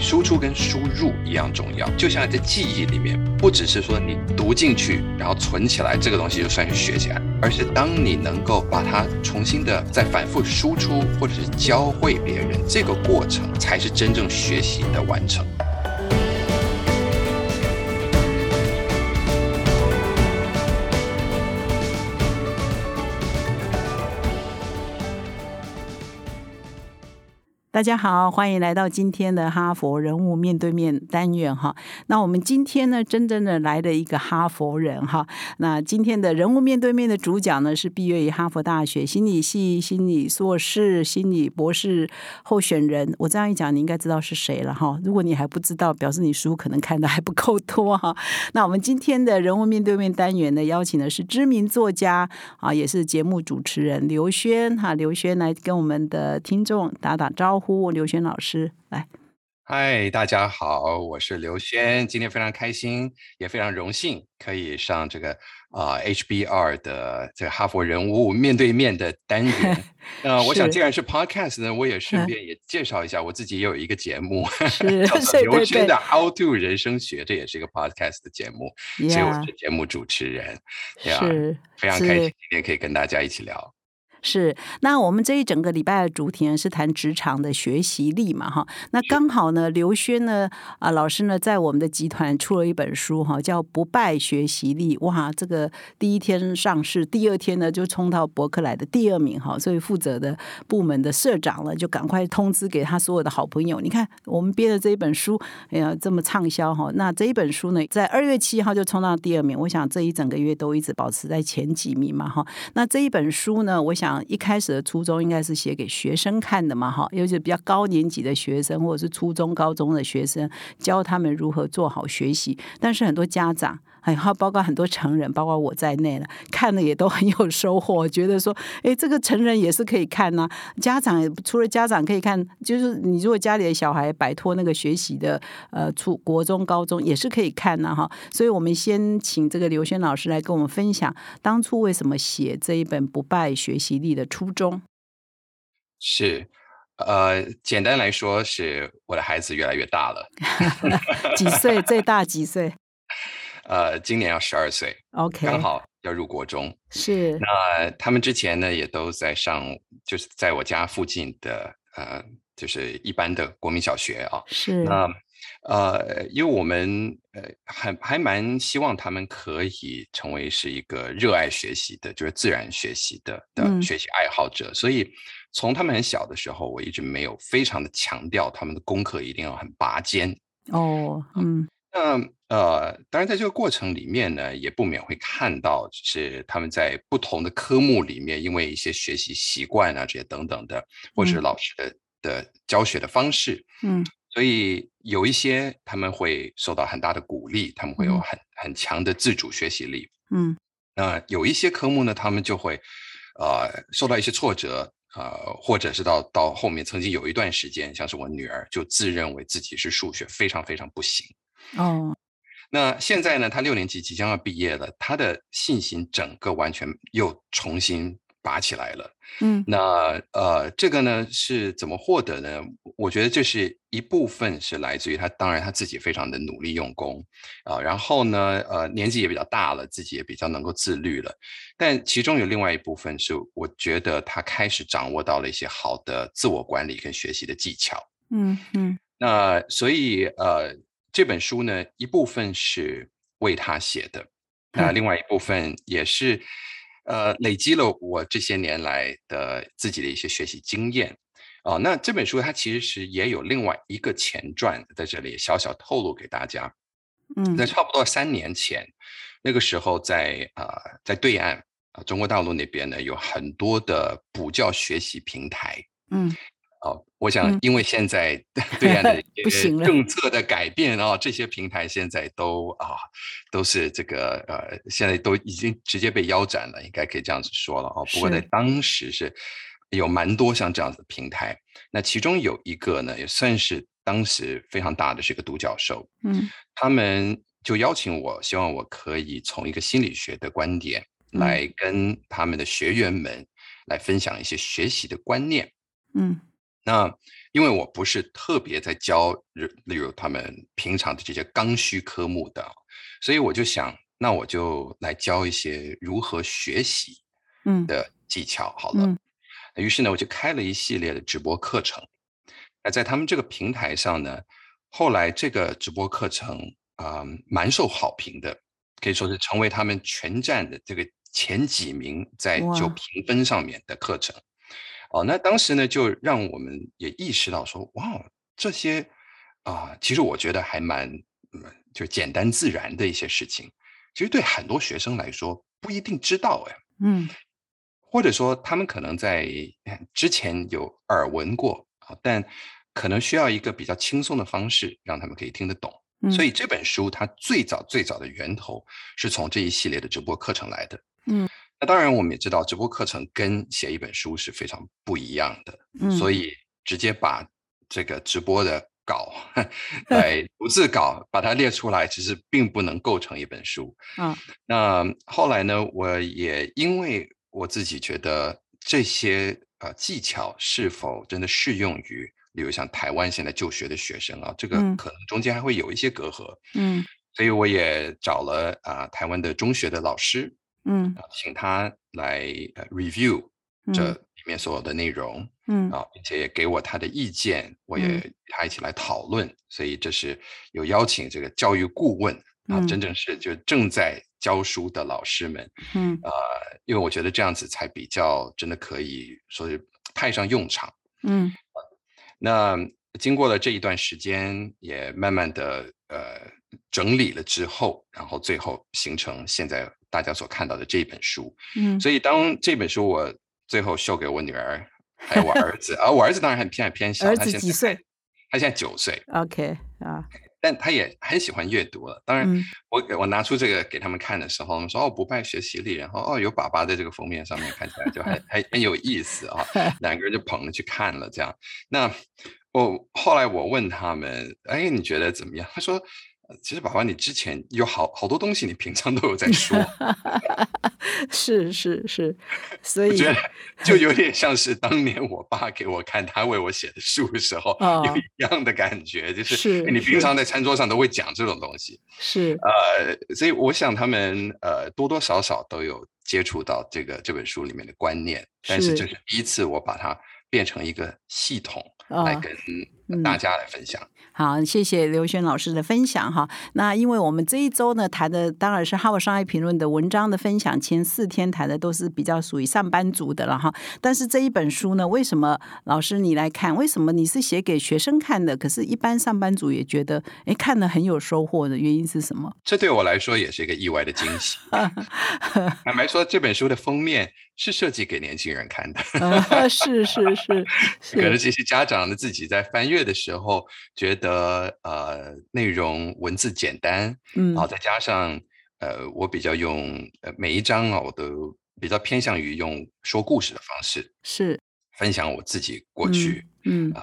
输出跟输入一样重要。就像在记忆里面，不只是说你读进去，然后存起来，这个东西就算是学起来，而是当你能够把它重新的再反复输出，或者是教会别人，这个过程才是真正学习的完成。大家好，欢迎来到今天的哈佛人物面对面单元哈。那我们今天呢，真正的来了一个哈佛人哈。那今天的人物面对面的主角呢，是毕业于哈佛大学心理系心理硕士、心理博士候选人。我这样一讲，你应该知道是谁了哈。如果你还不知道，表示你书可能看的还不够多哈。那我们今天的人物面对面单元呢，邀请的是知名作家啊，也是节目主持人刘轩哈。刘轩来跟我们的听众打打招呼。呼刘轩老师来，嗨，大家好，我是刘轩，今天非常开心，也非常荣幸可以上这个啊 HBR 的这个哈佛人物面对面的单元。那我想，既然是 Podcast 呢，我也顺便也介绍一下我自己，也有一个节目，叫做刘轩的。How to 人生学，这也是一个 Podcast 的节目，所以我是节目主持人，是非常开心今天可以跟大家一起聊。是，那我们这一整个礼拜的主题呢是谈职场的学习力嘛，哈。那刚好呢，刘轩呢啊老师呢在我们的集团出了一本书哈，叫《不败学习力》。哇，这个第一天上市，第二天呢就冲到博客来的第二名哈。所以负责的部门的社长呢就赶快通知给他所有的好朋友，你看我们编的这一本书，哎呀这么畅销哈。那这一本书呢，在二月七号就冲到第二名，我想这一整个月都一直保持在前几名嘛哈。那这一本书呢，我想。一开始的初衷应该是写给学生看的嘛，哈，尤其是比较高年级的学生或者是初中、高中的学生，教他们如何做好学习。但是很多家长，还有包括很多成人，包括我在内了，看了也都很有收获，觉得说，哎，这个成人也是可以看呐。家长除了家长可以看，就是你如果家里的小孩摆脱那个学习的呃初国中、高中也是可以看呐，哈。所以我们先请这个刘轩老师来跟我们分享，当初为什么写这一本《不败学习》。力的初衷是，呃，简单来说，是我的孩子越来越大了。几岁？最大几岁？呃，今年要十二岁。OK，刚好要入国中。是。那他们之前呢，也都在上，就是在我家附近的，呃，就是一般的国民小学啊。是。那。呃，因为我们呃还还蛮希望他们可以成为是一个热爱学习的，就是自然学习的的学习爱好者，所以从他们很小的时候，我一直没有非常的强调他们的功课一定要很拔尖。哦，嗯，那呃，当然在这个过程里面呢，也不免会看到就是他们在不同的科目里面，因为一些学习习惯啊这些等等的，或者是老师的的教学的方式，嗯。所以有一些他们会受到很大的鼓励，他们会有很很强的自主学习力。嗯，那有一些科目呢，他们就会呃受到一些挫折，呃，或者是到到后面曾经有一段时间，像是我女儿就自认为自己是数学非常非常不行。哦，那现在呢，他六年级即将要毕业了，他的信心整个完全又重新。拔起来了，嗯，那呃，这个呢是怎么获得呢？我觉得这是一部分是来自于他，当然他自己非常的努力用功啊，然后呢，呃，年纪也比较大了，自己也比较能够自律了。但其中有另外一部分是，我觉得他开始掌握到了一些好的自我管理跟学习的技巧，嗯嗯。那所以呃，这本书呢，一部分是为他写的，那另外一部分也是。呃，累积了我这些年来的自己的一些学习经验，哦，那这本书它其实是也有另外一个前传在这里小小透露给大家。嗯，在差不多三年前，那个时候在啊在对岸啊中国大陆那边呢，有很多的补教学习平台。嗯。哦，我想，因为现在 对岸的 政策的改变啊，这些平台现在都啊，都是这个呃，现在都已经直接被腰斩了，应该可以这样子说了哦。不过在当时是有蛮多像这样子的平台，那其中有一个呢，也算是当时非常大的是一个独角兽，嗯，他们就邀请我，希望我可以从一个心理学的观点来跟他们的学员们来分享一些学习的观念，嗯。那因为我不是特别在教，例如他们平常的这些刚需科目的，所以我就想，那我就来教一些如何学习嗯的技巧好了。于是呢，我就开了一系列的直播课程。那在他们这个平台上呢，后来这个直播课程啊，蛮受好评的，可以说是成为他们全站的这个前几名在就评分上面的课程。哦，那当时呢，就让我们也意识到说，哇，这些啊，其实我觉得还蛮，就简单自然的一些事情，其实对很多学生来说不一定知道哎，嗯，或者说他们可能在之前有耳闻过啊，但可能需要一个比较轻松的方式让他们可以听得懂。所以这本书它最早最早的源头是从这一系列的直播课程来的。嗯。那当然，我们也知道直播课程跟写一本书是非常不一样的，所以直接把这个直播的稿 来逐字稿把它列出来，其实并不能构成一本书。嗯，那后来呢，我也因为我自己觉得这些呃技巧是否真的适用于，比如像台湾现在就学的学生啊，这个可能中间还会有一些隔阂。嗯，所以我也找了啊台湾的中学的老师。嗯，请他来呃 review 这里面所有的内容，嗯。啊，并且也给我他的意见，我也他一起来讨论，所以这是有邀请这个教育顾问啊，真正是就正在教书的老师们，嗯。啊，因为我觉得这样子才比较真的可以说是派上用场，嗯，那经过了这一段时间，也慢慢的呃整理了之后，然后最后形成现在。大家所看到的这本书，嗯，所以当这本书我最后秀给我女儿还有我儿子，啊我儿子当然很偏偏小，儿子几岁？他现在九岁。OK 啊，但他也很喜欢阅读了。当然，我我拿出这个给他们看的时候，他们说哦，不败学习力，然后哦，有爸爸在这个封面上面看起来就还还很有意思啊，两个人就捧着去看了这样。那我后来我问他们，哎，你觉得怎么样？他说。其实，宝宝，你之前有好好多东西，你平常都有在说，是是是，所以我觉得 就有点像是当年我爸给我看他为我写的书的时候，有一样的感觉，就是你平常在餐桌上都会讲这种东西，是。呃，所以我想他们呃多多少少都有接触到这个这本书里面的观念，但是这是。第一次我把它变成一个系统来跟大家来分享。好，谢谢刘轩老师的分享哈。那因为我们这一周呢谈的当然是《哈佛商业评论》的文章的分享，前四天谈的都是比较属于上班族的了哈。但是这一本书呢，为什么老师你来看？为什么你是写给学生看的？可是，一般上班族也觉得哎，看了很有收获的原因是什么？这对我来说也是一个意外的惊喜。坦白说，这本书的封面。是设计给年轻人看的，是是是，可能这些家长呢自己在翻阅的时候觉得呃内容文字简单，嗯，然后再加上呃我比较用呃每一章啊我都比较偏向于用说故事的方式，是。分享我自己过去，嗯啊。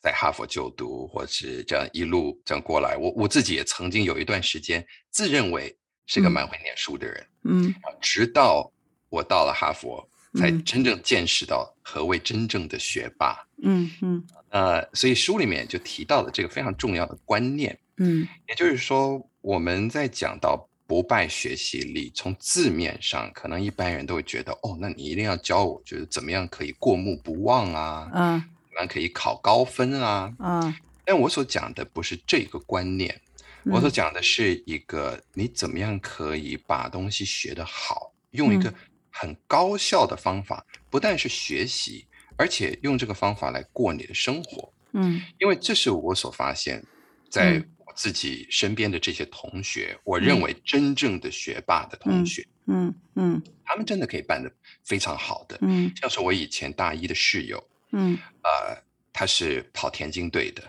在哈佛就读或是这样一路这样过来，我我自己也曾经有一段时间自认为是个蛮会念书的人，嗯，直到。我到了哈佛，才真正见识到何谓真正的学霸。嗯嗯，呃，所以书里面就提到了这个非常重要的观念。嗯，也就是说，我们在讲到不败学习力，从字面上，可能一般人都会觉得，哦，那你一定要教我，就是怎么样可以过目不忘啊，嗯，怎么样可以考高分啊，嗯。但我所讲的不是这个观念，我所讲的是一个你怎么样可以把东西学得好，用一个。很高效的方法，不但是学习，而且用这个方法来过你的生活。嗯，因为这是我所发现，在我自己身边的这些同学，我认为真正的学霸的同学，嗯。嗯，他们真的可以办得非常好的。嗯，像是我以前大一的室友，嗯，呃，他是跑田径队的，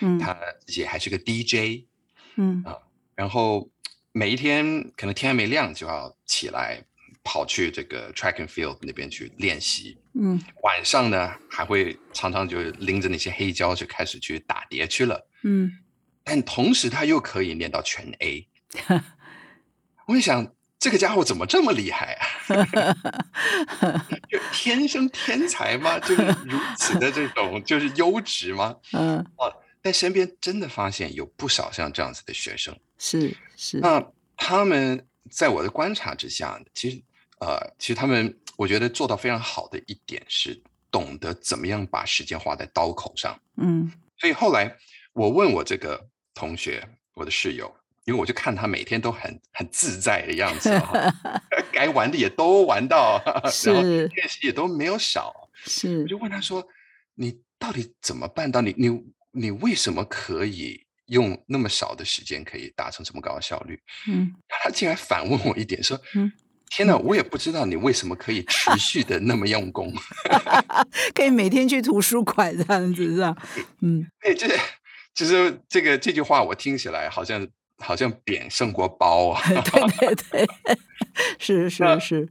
嗯，他也还是个 DJ，嗯。啊，然后每一天可能天还没亮就要起来。跑去这个 track and field 那边去练习，嗯，晚上呢还会常常就拎着那些黑胶就开始去打碟去了，嗯，但同时他又可以练到全 A，我想这个家伙怎么这么厉害啊？就天生天才吗？就是如此的这种就是优质吗？嗯，啊，但身边真的发现有不少像这样子的学生，是是。那他们在我的观察之下，其实呃，其实他们我觉得做到非常好的一点是懂得怎么样把时间花在刀口上。嗯，所以后来我问我这个同学，我的室友。因为我就看他每天都很很自在的样子，该玩的也都玩到，然后练习也都没有少。是，我就问他说：“你到底怎么办到？你你你为什么可以用那么少的时间可以达成这么高的效率？”嗯，他竟然反问我一点说：“嗯，天哪，我也不知道你为什么可以持续的那么用功，可以每天去图书馆这样子是吧？嗯，哎，这其实这个这句话我听起来好像。好像扁胜过包啊！对对对，是 是是，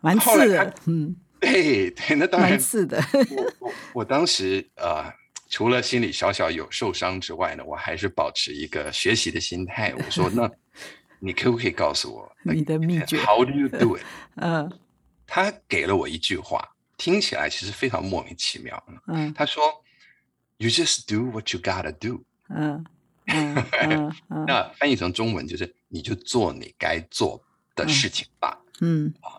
蛮刺的。嗯，对对，那当然刺的。我我我当时呃，除了心里小小有受伤之外呢，我还是保持一个学习的心态。我说：“那你可不可以告诉我你的秘诀？How do you do it？” 嗯，他给了我一句话，听起来其实非常莫名其妙。嗯，他说：“You just do what you gotta do。”嗯。那翻译成中文就是“你就做你该做的事情吧”。嗯啊，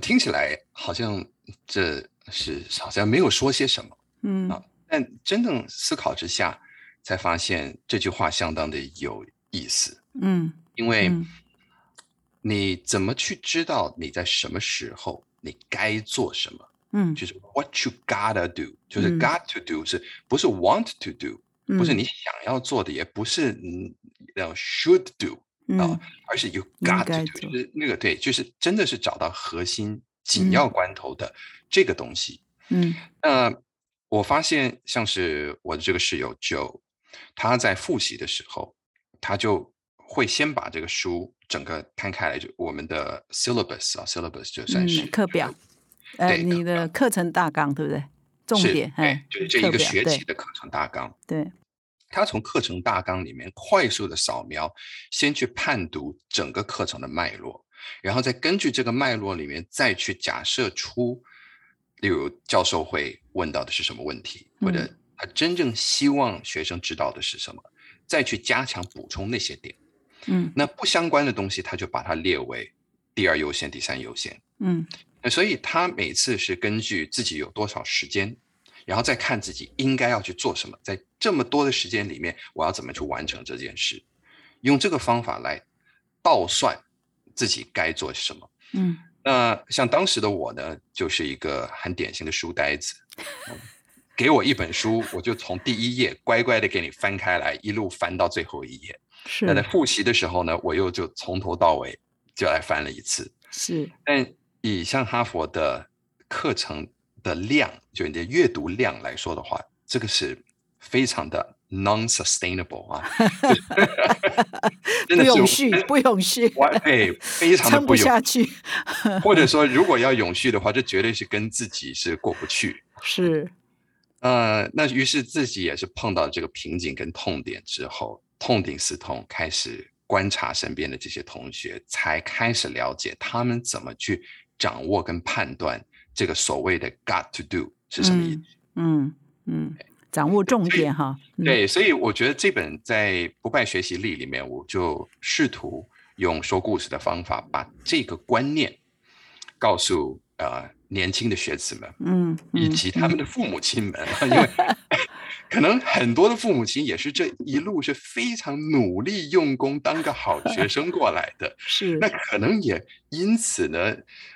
听起来好像这是好像没有说些什么。嗯啊，但真正思考之下，才发现这句话相当的有意思。嗯，因为你怎么去知道你在什么时候你该做什么？嗯，就是 “what you gotta do”，就是 “got to do”，是不是 “want to do”？不是你想要做的，也不是嗯要 should do 啊，而是 you got to do，就是那个对，就是真的是找到核心紧要关头的这个东西。嗯，那我发现像是我的这个室友 Joe，他在复习的时候，他就会先把这个书整个摊开来，就我们的 syllabus 啊，syllabus 就算是课表，呃，你的课程大纲对不对？重点，哎，就是这一个学期的课程大纲。对，他从课程大纲里面快速的扫描，先去判读整个课程的脉络，然后再根据这个脉络里面再去假设出，例如教授会问到的是什么问题，或者他真正希望学生知道的是什么，再去加强补充那些点。嗯，那不相关的东西，他就把它列为第二优先、第三优先。嗯。那所以他每次是根据自己有多少时间，然后再看自己应该要去做什么，在这么多的时间里面，我要怎么去完成这件事，用这个方法来倒算自己该做什么。嗯，那像当时的我呢，就是一个很典型的书呆子，给我一本书，我就从第一页乖乖的给你翻开来，一路翻到最后一页。是。那在复习的时候呢，我又就从头到尾就来翻了一次。是。但以像哈佛的课程的量，就你的阅读量来说的话，这个是非常的 non-sustainable 啊，不永续，不永续，对，非常的撑不下去。或者说，如果要永续的话，这绝对是跟自己是过不去。是，呃，那于是自己也是碰到这个瓶颈跟痛点之后，痛定思痛，开始观察身边的这些同学，才开始了解他们怎么去。掌握跟判断这个所谓的 got to do 是什么意思？嗯嗯，掌握重点哈。对，所以我觉得这本在不败学习力里面，我就试图用说故事的方法，把这个观念告诉呃年轻的学子们，嗯，以及他们的父母亲们，因为。可能很多的父母亲也是这一路是非常努力用功当个好学生过来的，是。那可能也因此呢，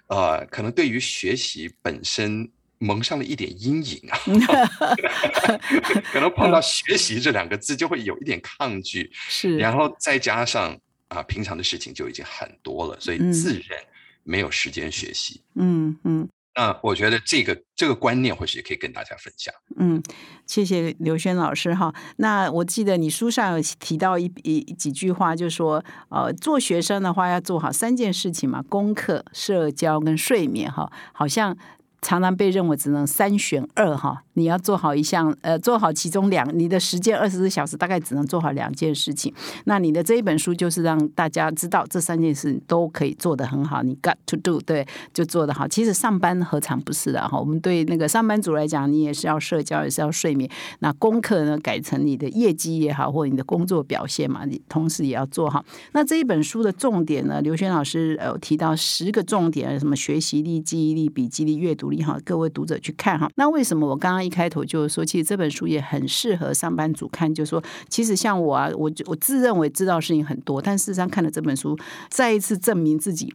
呃，可能对于学习本身蒙上了一点阴影啊，可能碰到学习这两个字就会有一点抗拒，是，然后再加上啊，平常的事情就已经很多了，所以自然没有时间学习，嗯嗯。那我觉得这个这个观念或许可以跟大家分享。嗯，谢谢刘轩老师哈。那我记得你书上有提到一一几句话，就说呃，做学生的话要做好三件事情嘛，功课、社交跟睡眠哈。好像常常被认为只能三选二哈，你要做好一项，呃，做好其中两，你的时间二十四小时大概只能做好两件事情。那你的这一本书就是让大家知道这三件事都可以做得很好，你 got to do 对，就做得好。其实上班何尝不是的哈？我们对那个上班族来讲，你也是要社交，也是要睡眠。那功课呢，改成你的业绩也好，或你的工作表现嘛，你同时也要做好。那这一本书的重点呢，刘轩老师呃提到十个重点，什么学习力、记忆力、笔记力、阅读鼓励哈，各位读者去看哈。那为什么我刚刚一开头就说，其实这本书也很适合上班族看？就是说，其实像我啊，我我自认为知道事情很多，但事实上看了这本书，再一次证明自己。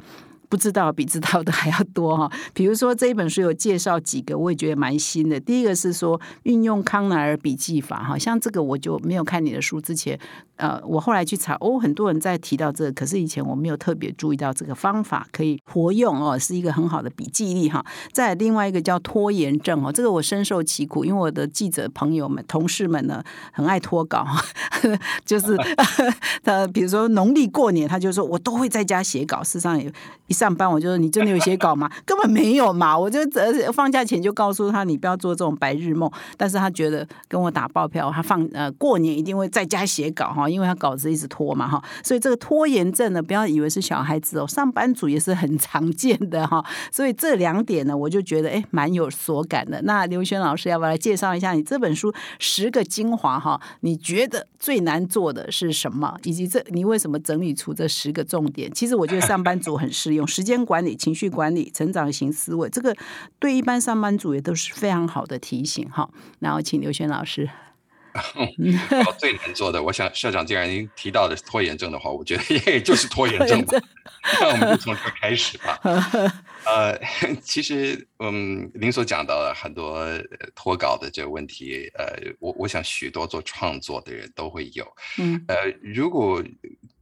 不知道比知道的还要多哈，比如说这一本书有介绍几个，我也觉得蛮新的。第一个是说运用康奈尔笔记法哈，像这个我就没有看你的书之前，呃，我后来去查，哦，很多人在提到这个，可是以前我没有特别注意到这个方法可以活用哦，是一个很好的笔记力哈。再另外一个叫拖延症哦，这个我深受其苦，因为我的记者朋友们、同事们呢很爱拖稿，就是 他比如说农历过年，他就说我都会在家写稿，事实上也。上班我就说你真的有写稿吗？根本没有嘛！我就呃放假前就告诉他你不要做这种白日梦。但是他觉得跟我打包票，他放呃过年一定会在家写稿哈，因为他稿子一直拖嘛哈。所以这个拖延症呢，不要以为是小孩子哦，上班族也是很常见的哈。所以这两点呢，我就觉得哎蛮有所感的。那刘轩老师要不要来介绍一下你这本书十个精华哈？你觉得最难做的是什么？以及这你为什么整理出这十个重点？其实我觉得上班族很适用。时间管理、情绪管理、成长型思维，这个对一般上班族也都是非常好的提醒哈。然后请刘轩老师。最难做的，我想社长既然您提到的拖延症的话，我觉得也就是拖延症吧。那我们就从这开始吧。呃，其实嗯，您所讲到的很多脱稿的这个问题，呃，我我想许多做创作的人都会有。嗯，呃，如果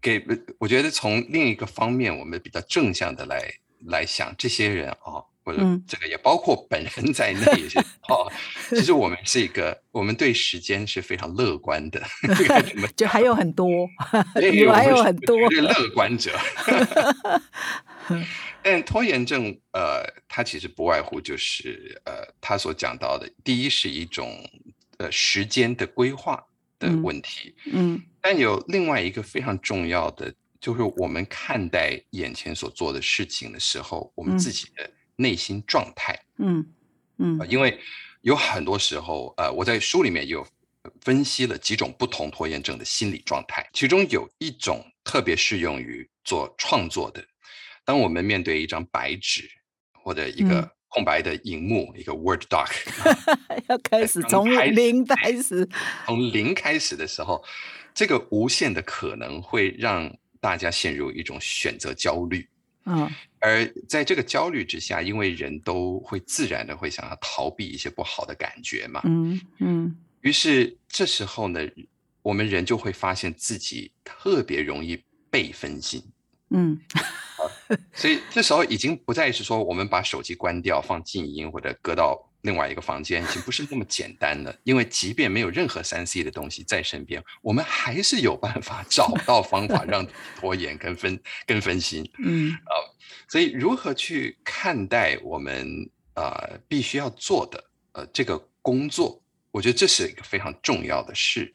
给我觉得从另一个方面，我们比较正向的来来想，这些人啊。或者这个也包括本人在内，哦，其实我们是一个，我们对时间是非常乐观的，就还有很多，有还有很多乐观者。但拖延症，呃，它其实不外乎就是呃，他所讲到的，第一是一种呃时间的规划的问题，嗯，但有另外一个非常重要的，就是我们看待眼前所做的事情的时候，我们自己的。内心状态，嗯嗯，因为有很多时候，呃，我在书里面有分析了几种不同拖延症的心理状态，其中有一种特别适用于做创作的。当我们面对一张白纸或者一个空白的荧幕，一个 Word Doc，要开始从零开始，从零开始的时候，这个无限的可能会让大家陷入一种选择焦虑。嗯，而在这个焦虑之下，因为人都会自然的会想要逃避一些不好的感觉嘛，嗯嗯，于是这时候呢，我们人就会发现自己特别容易被分心，嗯，所以这时候已经不再是说我们把手机关掉、放静音或者搁到。另外一个房间已经不是那么简单了，因为即便没有任何三 C 的东西在身边，我们还是有办法找到方法让拖延跟分跟分心。嗯啊，所以如何去看待我们啊必须要做的呃这个工作，我觉得这是一个非常重要的事。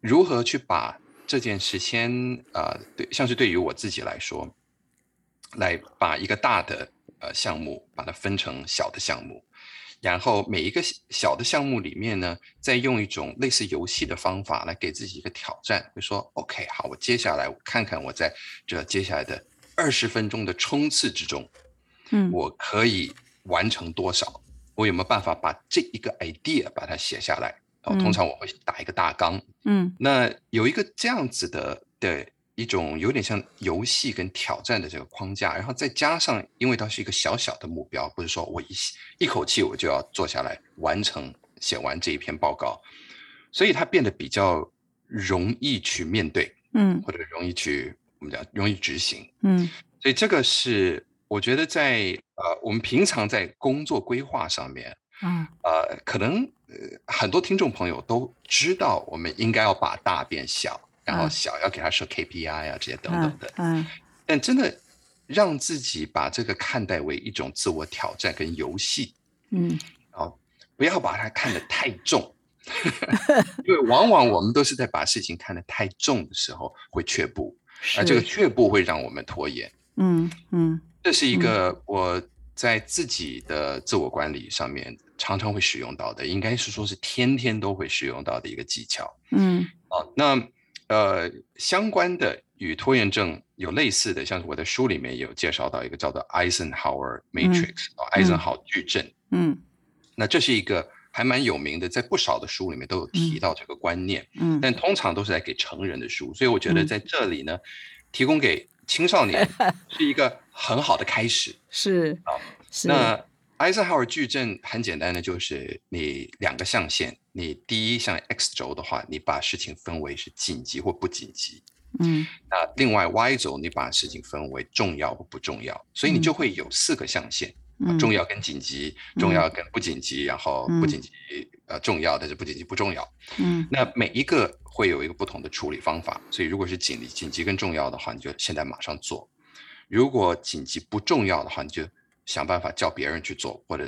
如何去把这件事先啊对，像是对于我自己来说，来把一个大的呃项目把它分成小的项目。然后每一个小的项目里面呢，再用一种类似游戏的方法来给自己一个挑战，就说 OK，好，我接下来我看看我在这接下来的二十分钟的冲刺之中，嗯，我可以完成多少？我有没有办法把这一个 idea 把它写下来？哦，通常我会打一个大纲，嗯，那有一个这样子的的。一种有点像游戏跟挑战的这个框架，然后再加上，因为它是一个小小的目标，不是说我一一口气我就要坐下来完成写完这一篇报告，所以它变得比较容易去面对，嗯，或者容易去我们讲容易执行，嗯，所以这个是我觉得在呃我们平常在工作规划上面，嗯，呃，可能呃很多听众朋友都知道，我们应该要把大变小。然后小要给他设 KPI 啊，这些等等的。嗯，但真的让自己把这个看待为一种自我挑战跟游戏，嗯，啊，不要把它看得太重，因为往往我们都是在把事情看得太重的时候会却步，而这个却步会让我们拖延。嗯嗯，这是一个我在自己的自我管理上面常常会使用到的，应该是说是天天都会使用到的一个技巧。嗯，啊，那呃相关的与拖延症有类似的，像是我的书里面有介绍到一个叫做 Eisenhower Matrix 啊，艾森豪矩阵。嗯，那这是一个还蛮有名的，在不少的书里面都有提到这个观念。嗯，但通常都是来给成人的书，所以我觉得在这里呢，提供给青少年 是一个很好的开始。是啊，是。那艾森豪威尔矩阵很简单的，就是你两个象限，你第一像 X 轴的话，你把事情分为是紧急或不紧急。嗯，那另外 Y 轴你把事情分为重要或不重要，所以你就会有四个象限。重要跟紧急，重要跟不紧急，然后不紧急呃重要，但是不紧急不重要。嗯，那每一个会有一个不同的处理方法，所以如果是紧紧急跟重要的话，你就现在马上做；如果紧急不重要的话，你就想办法叫别人去做，或者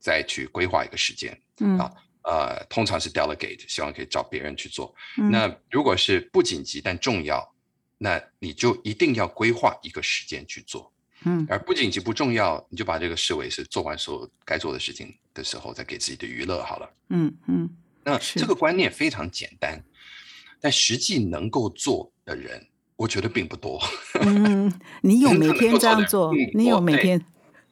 再去规划一个时间。嗯啊，呃，通常是 delegate，希望可以找别人去做。嗯那如果是不紧急但重要，那你就一定要规划一个时间去做。嗯，而不紧急不重要，你就把这个视为是做完所有该做的事情的时候，再给自己的娱乐好了。嗯嗯，那这个观念非常简单，但实际能够做的人，我觉得并不多。嗯，你有每天这样做嗯？你有每天？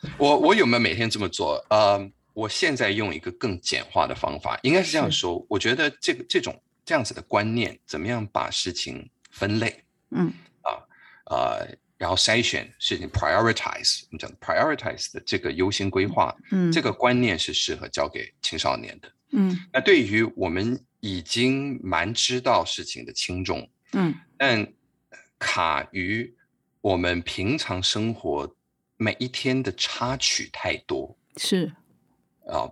我我有没有每天这么做？呃，我现在用一个更简化的方法，应该是这样说。我觉得这个这种这样子的观念，怎么样把事情分类？嗯啊呃，然后筛选事情 prioritize，我们讲 prioritize 的这个优先规划，嗯，这个观念是适合交给青少年的。嗯那对于我们已经蛮知道事情的轻重，嗯但卡于我们平常生活每一天的插曲太多。是。啊，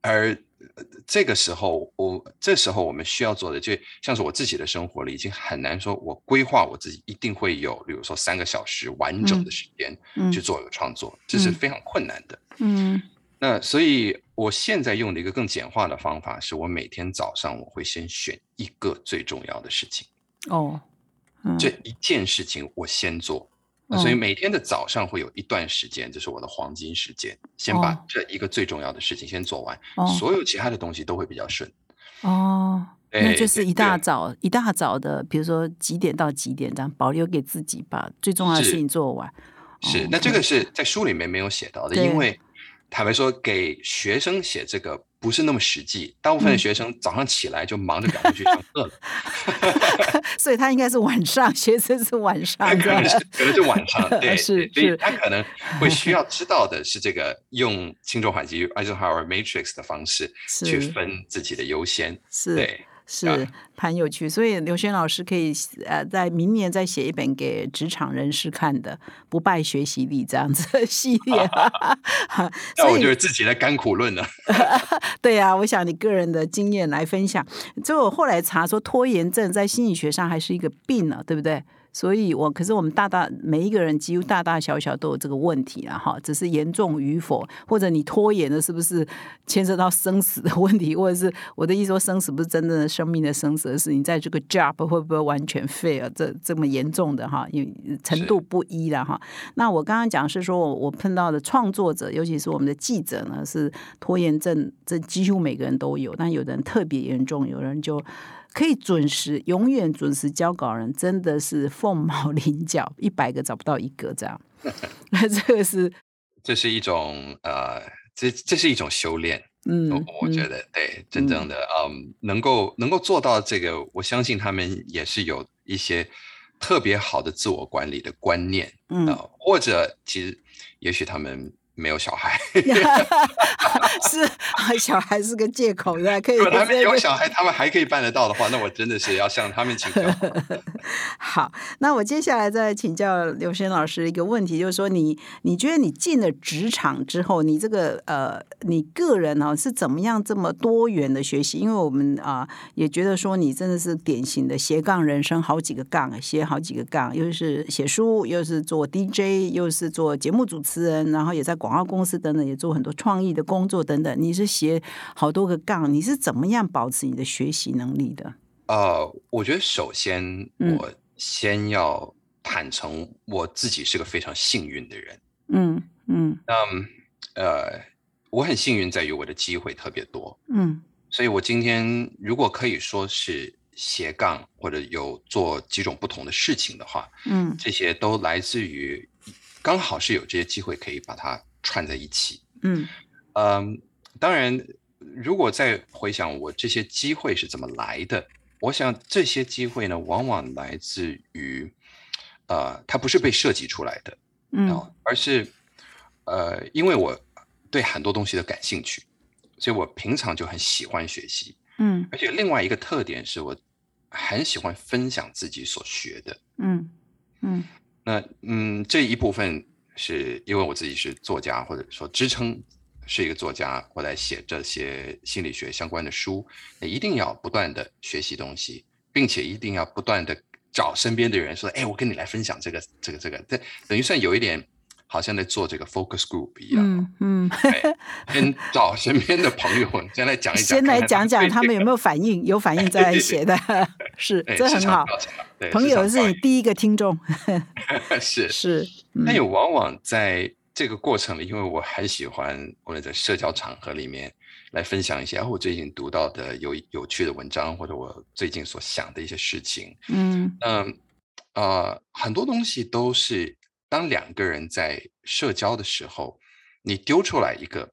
而呃这个时候我这时候我们需要做的，就像是我自己的生活里，已经很难说，我规划我自己一定会有，比如说三个小时完整的时间嗯。去做一个创作，这是嗯。非常困难的。嗯。那所以，我现在用的一个更简化的方法，是我每天早上我会先选一个最重要的事情，哦，嗯。这一件事情我先做。那所以哦每天的早上会有一段时间，这是我的黄金时间，先把哦。这一个最重要的事情先做完，哦。所有其他的东西都会比较顺。哦，那就是一大早一大早的，比如说几点到几点这样，保留给自己，把最重要的事情做完。是哦，那这个。是在书里面没有写到的，因为坦白说，给学生写这个不是那么实际。大部分的嗯学生早上起来就忙着赶快去上课了，所以他应该是晚上，学生是晚上可能。是可能是晚上，对，是所以他可能会需要 知道的是这个用轻重缓急 Eisenhower Matrix 的方式去分自己的优先，是对。是啊蛮有趣，所以刘轩老师可以呃，在明年再写一本给职场人士看的《不败学习力》这样子的系列。那所以我就是自己的甘苦论了。对啊，我想你个人的经验来分享。就我后来查说，拖延症在心理学上还是一个病呢、对不对？所以我可是我们大大每一个人几乎大大小小都有这个问题了，哈，只是严重与否，或者你拖延的是不是牵涉到生死的问题，或者是我的意思说生死不是真正的生命的生死，而是你在这个 job 会不会完全 fail 这这么严重的哈，因为程度不一了哈。那我刚刚讲是说我我碰到的创作者，尤其是我们的记者呢，是拖延症，这几乎每个人都有，但有的人特别严重，有人就可以准时，永远准时交稿人，真的是凤毛麟角，一百个找不到一个这样。那 这个是这是一种呃，这这是一种修炼。嗯我，我觉嗯得对，真正的嗯，能够能够做到这个，我相信他们也是有一些特别好的自我管理的观念啊、嗯或者其实也许他们没有小孩，是小孩是个借口，对吧？可以如果他们有小孩，他们还可以办得到的话，那我真的是要向他们请教。好，那我接下来再请教刘轩老师一个问题，就是说你你觉得你进了职场之后，你这个呃，你个人呢、是怎么样这么多元的学习？因为我们啊、也觉得说你真的是典型的斜杠人生，好几个杠，写好几个杠，又是写书，又是做 DJ，又是做节目主持人，然后也在广告公司等等，也做很多创意的工作等等。你是斜好多个杠，你是怎么样保持你的学习能力的？呃，我觉得首先我先要坦诚，我自己是个非常幸运的人。嗯嗯那呃，我很幸运在于我的机会特别多，嗯所以我今天如果可以说是斜杠或者有做几种不同的事情的话，嗯这些都来自于刚好是有这些机会可以把它串在一起。嗯嗯，当然，如果再回想我这些机会是怎么来的，我想这些机会呢，往往来自于，呃，它不是被设计出来的，嗯哦，而是，呃，因为我对很多东西都感兴趣，所以我平常就很喜欢学习，嗯而且另外一个特点是我很喜欢分享自己所学的。嗯嗯那嗯，这一部分是因为我自己是作家，或者说支撑是一个作家，我在写这些心理学相关的书，那一定要不断的学习东西，并且一定要不断的找身边的人说，哎，我跟你来分享这个这个这个，这等于算有一点好像在做这个 focus group 一样，嗯嗯，跟找身边的朋友先来讲一讲，先来讲讲他们有没有反应，有反应再来写的，是这很好。朋友是你第一个听众，研 是。是，嗯但也往往在这个过程里，因为我很喜欢我们在社交场合里面来分享一些啊我最近读到的有有趣的文章，或者我最近所想的一些事情。嗯。嗯呃，很多东西都是当两个人在社交的时候，你丢出来一个，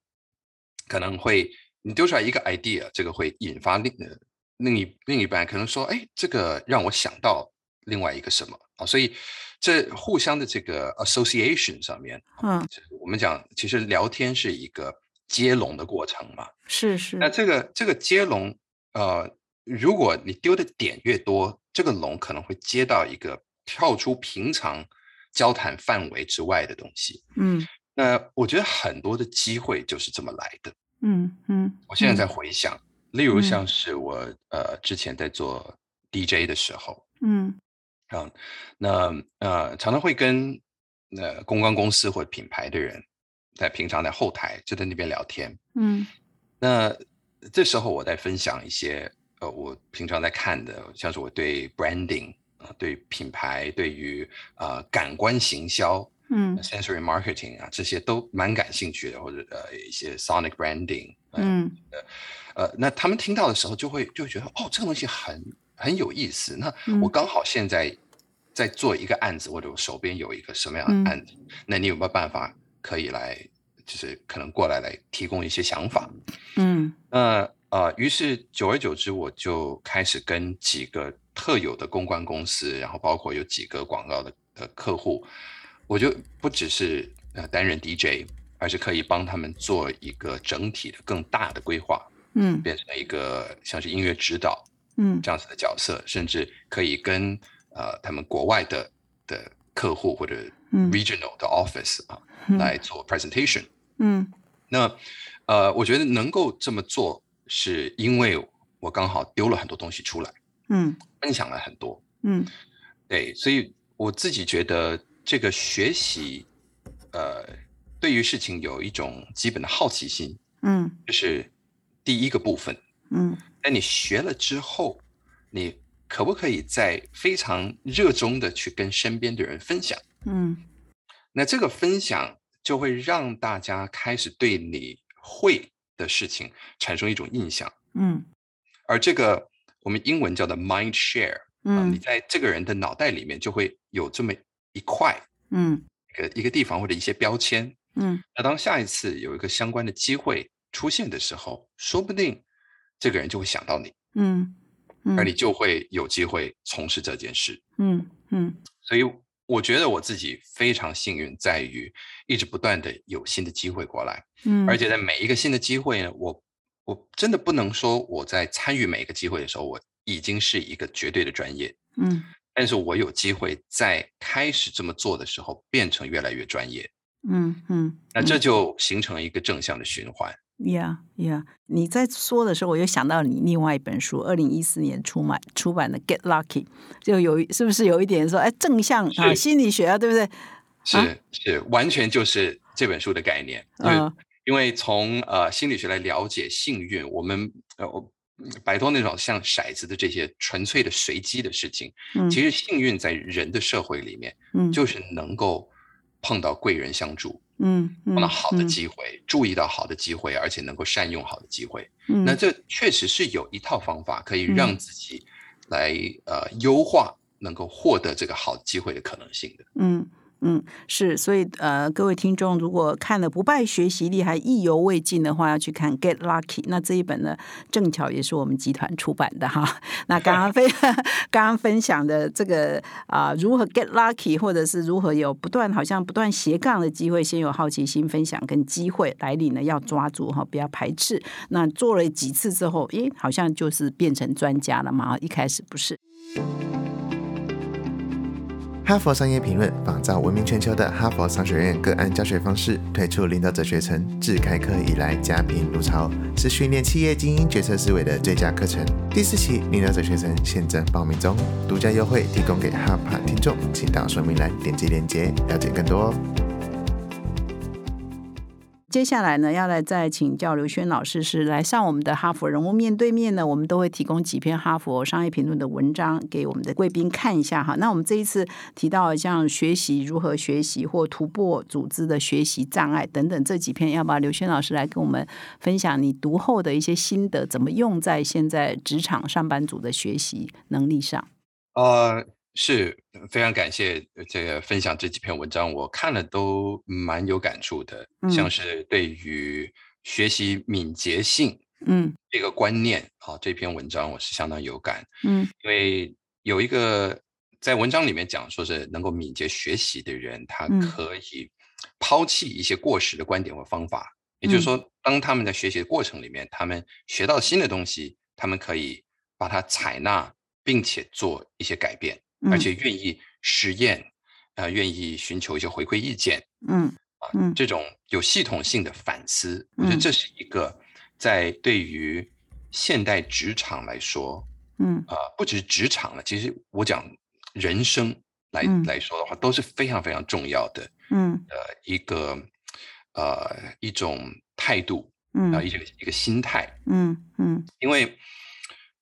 可能会你丢出来一个 idea，这个会引发另呃另一另一半可能说，哎，这个让我想到另外一个什么。啊，所以这互相的这个 association 上面，嗯，我们讲其实聊天是一个接龙的过程嘛，是是。那，这个这个接龙，呃，如果你丢的点越多，这个龙可能会接到一个跳出平常交谈范围之外的东西。嗯。那我觉得很多的机会就是这么来的。嗯嗯，我现在在回想，例如嗯。像是我呃之前在做 DJ 的时候，嗯啊，那呃常常会跟呃公关公司或者品牌的人，在平常在后台就在那边聊天。嗯。那这时候我在分享一些呃，我平常在看的，像是我对 branding 啊、对品牌，对于呃感官行销、嗯。sensory marketing 啊，这些都蛮感兴趣的，或者呃一些 sonic branding，呃嗯。呃，那他们听到的时候就会就会觉得哦，这个东西很很有意思。那我嗯刚好现在在做一个案子，或者我手边有一个什么样嗯的案子，那你有没有办法可以来，就是可能过来来提供一些想法？嗯那呃，于是久而久之，我就开始跟几个特有的公关公司，然后包括有几个广告的的客户，我就不只是呃担任 DJ，而是可以帮他们做一个整体的更大的规划，嗯变成一个像是音乐指导嗯。这样子的角色，甚至可以跟呃他们国外的的客户或者嗯。regional 的 office 啊、嗯。来做 presentation。嗯。那呃，我觉得能够这么做，是因为我刚好丢了很多东西出来，嗯。分享了很多。嗯。对，所以我自己觉得这个学习，呃，对于事情有一种基本的好奇心，嗯。这是第一个部分。嗯。那你学了之后，你可不可以在非常热衷的去跟身边的人分享？嗯。那这个分享就会让大家开始对你会的事情产生一种印象，嗯。而这个我们英文叫做 mind share 啊，你嗯在这个人的脑袋里面就会有这么一块嗯。一个一个地方或者一些标签。嗯。那当下一次有一个相关的机会出现的时候，说不定这个人就会想到你，嗯而你就会有机会从事这件事。嗯嗯所以我觉得我自己非常幸运，在于一直不断的有新的机会过来，嗯，而且在每一个新的机会呢，我我真的不能说我在参与每一个机会的时候，我已经是一个绝对的专业，嗯但是我有机会在开始这么做的时候变成越来越专业，嗯嗯，那这就形成了一个正向的循环。呀呀！你在说的时候，我又想到你另外一本书，二零一四年出版出版的《Get Lucky》，就有一是不是有一点说，哎，正向啊，心理学啊，对不对？是是，完全就是这本书的概念，嗯，因为从呃心理学来了解幸运，我们呃摆脱那种像骰子的这些纯粹的随机的事情，嗯，其实幸运在人的社会里面，嗯，就是能够碰到贵人相助，嗯，碰到好的机会，注意到好的机会，而且能够善用好的机会，嗯，那这确实是有一套方法可以让自己来呃优化。能够获得这个好机会的可能性的，嗯嗯是，所以呃，各位听众如果看了不败学习力还意犹未尽的话，要去看 Get Lucky。那这一本呢，正巧也是我们集团出版的哈。那刚刚分 刚刚分享的这个啊，如何 Get Lucky，或者是如何有不断好像不断斜杠的机会，先有好奇心分享跟机会来临呢，要抓住哈，不要排斥。那做了几次之后，诶，好像就是变成专家了嘛？一开始不是。哈佛商业评论仿照闻名全球的哈佛商学院个案教学方式，推出领导者学程，自开课以来家贫如潮，是训练企业精英决策思维的最佳课程。第四期领导者学程现正报名中，独家优惠提供给哈帕听众，请到说明栏点击链接了解更多哦。接下来呢，要来再请教刘轩老师，是来上我们的哈佛人物面对面呢。我们都会提供几篇哈佛商业评论的文章给我们的贵宾看一下哈。那我们这一次提到像学习如何学习或突破组织的学习障碍等等这几篇，要不要刘轩老师来跟我们分享你读后的一些心得，怎么用在现在职场上班族的学习能力上？呃。是非常感谢这个分享这几篇文章，我看了都蛮有感触的。像是对于学习敏捷性，嗯，这个观念，好，这篇文章我是相当有感，嗯，因为有一个在文章里面讲说是能够敏捷学习的人，他可以抛弃一些过时的观点或方法，也就是说，当他们在学习的过程里面，他们学到新的东西，他们可以把它采纳，并且做一些改变。而且愿意实验，啊，愿意寻求一些回馈意见，嗯，啊，这种有系统性的反思，我觉得这是一个在对于现代职场来说，嗯，啊，不只是职场了，其实我讲人生来来说的话，都是非常非常重要的，嗯，呃，一个呃一种态度，嗯，啊，一个一个心态，嗯嗯，因为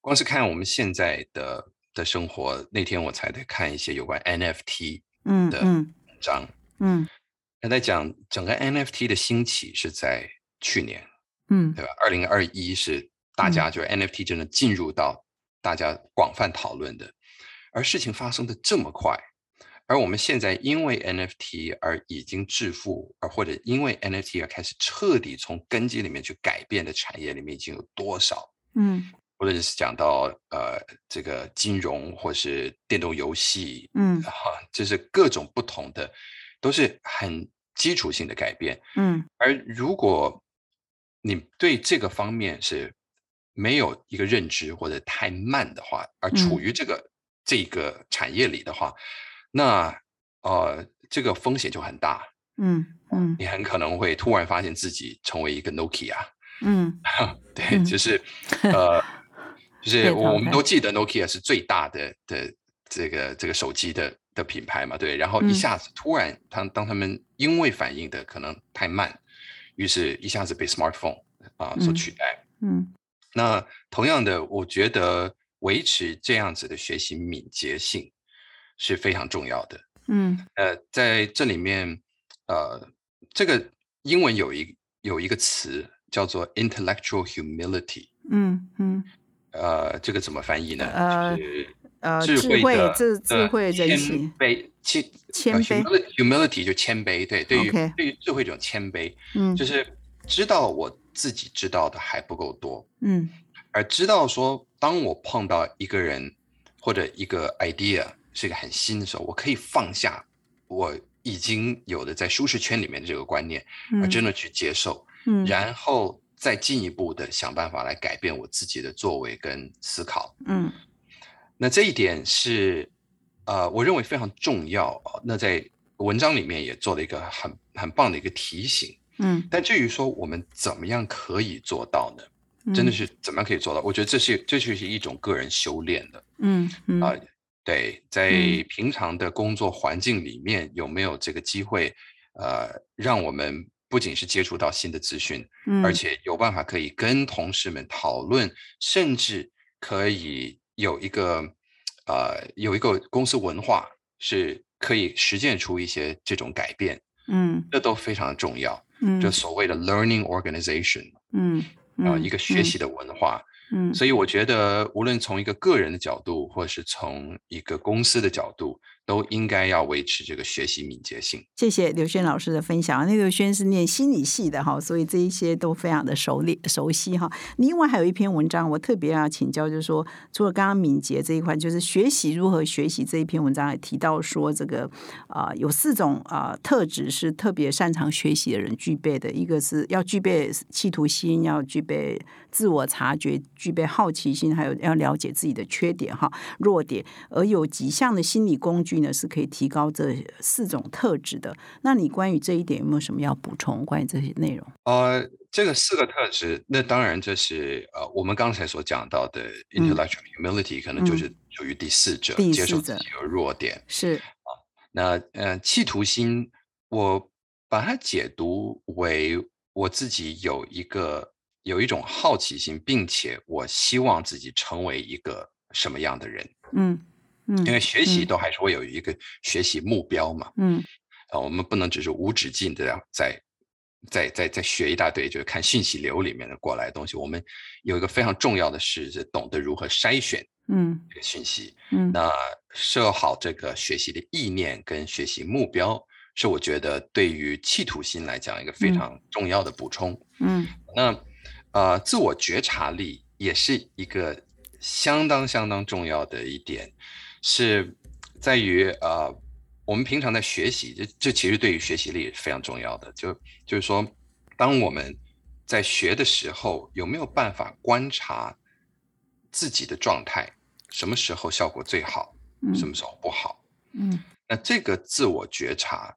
光是看我们现在的。的生活那天我才在看一些有关 NFT 的文章，嗯，他在讲整个 NFT 的兴起是在去年，嗯，对吧？二零二一是大家就是 NFT 真的进入到大家广泛讨论的，而事情发生的这么快，而我们现在因为 NFT 而已经致富，而或者因为 NFT 而开始彻底从根基里面去改变的产业里面已经有多少？嗯。或者是讲到呃这个金融或是电动游戏，嗯，哈，就是各种不同的，都是很基础性的改变，嗯。而如果你对这个方面是没有一个认知或者太慢的话，而处于这个这个产业里的话，那呃这个风险就很大，嗯嗯，你很可能会突然发现自己成为一个 Nokia，嗯，对，就是。呃。就是我们都记得 Nokia 是最大的的这个这个手机的的品牌嘛，对。然后一下子突然，当当他们因为反应的可能太慢，于是一下子被 smartphone 啊所取代。嗯。那同样的，我觉得维持这样子的学习敏捷性是非常重要的。嗯。呃，在这里面，呃，这个英文有一有一个词叫做 intellectual humility。嗯嗯。呃，这个怎么翻译呢？呃呃，智慧的智智慧谦卑谦谦卑，humility 就谦卑，对，对于对于智慧这种谦卑，嗯，就是知道我自己知道的还不够多，嗯，而知道说，当我碰到一个人或者一个 idea 是一个很新的时候，我可以放下我已经有的在舒适圈里面的这个观念，而真的去接受，嗯，然后。再进一步的想办法来改变我自己的作为跟思考，嗯，那这一点是，呃，我认为非常重要那在文章里面也做了一个很很棒的一个提醒，嗯，但至于说我们怎么样可以做到呢？真的是怎么样可以做到？我觉得这是这就是一种个人修炼的，嗯啊，对，在平常的工作环境里面有没有这个机会，呃，让我们不仅是接触到新的资讯，嗯而且有办法可以跟同事们讨论，甚至可以有一个呃有一个公司文化是可以实践出一些这种改变，嗯这都非常重要。嗯就所谓的 learning organization 嗯啊、嗯一个学习的文化。嗯所以我觉得，无论从一个个人的角度，或是从一个公司的角度，都应该要维持这个学习敏捷性。谢谢刘轩老师的分享。那刘轩是念心理系的哈，所以这一些都非常的熟练熟悉哈。另外还有一篇文章，我特别要请教，就是说，除了刚刚敏捷这一块，就是学习如何学习这一篇文章也提到说，这个啊、有四种啊、特质是特别擅长学习的人具备的，一个是要具备企图心，要具备自我察觉，具备好奇心，还有要了解自己的缺点哈、弱点，而有几项的心理工具呢，是可以提高这四种特质的。那你关于这一点有没有什么要补充？关于这些内容？呃，这个四个特质，那当然这是呃我们刚才所讲到的 intellectual humility，、可能就是属于第四者，第接受自己的弱点。是，那呃，企图心，我把它解读为我自己有一个有一种好奇心，并且我希望自己成为一个什么样的人。嗯嗯，因为学习嗯都还是会有一个学习目标嘛，嗯啊，我们不能只是无止境的在在在在学一大堆，就是看信息流里面的过来的东西。我们有一个非常重要的事是懂得如何筛选嗯这个信息。嗯那设好这个学习的意念跟学习目标，是我觉得对于企图心来讲一个非嗯常重要的补充。嗯那呃，自我觉察力也是一个相当相当重要的一点，是在于呃，我们平常在学习，这这其实对于学习力也是非常重要的。就就是说，当我们在学的时候，有没有办法观察自己的状态，什么时候效果最好，嗯什么时候不好？嗯那这个自我觉察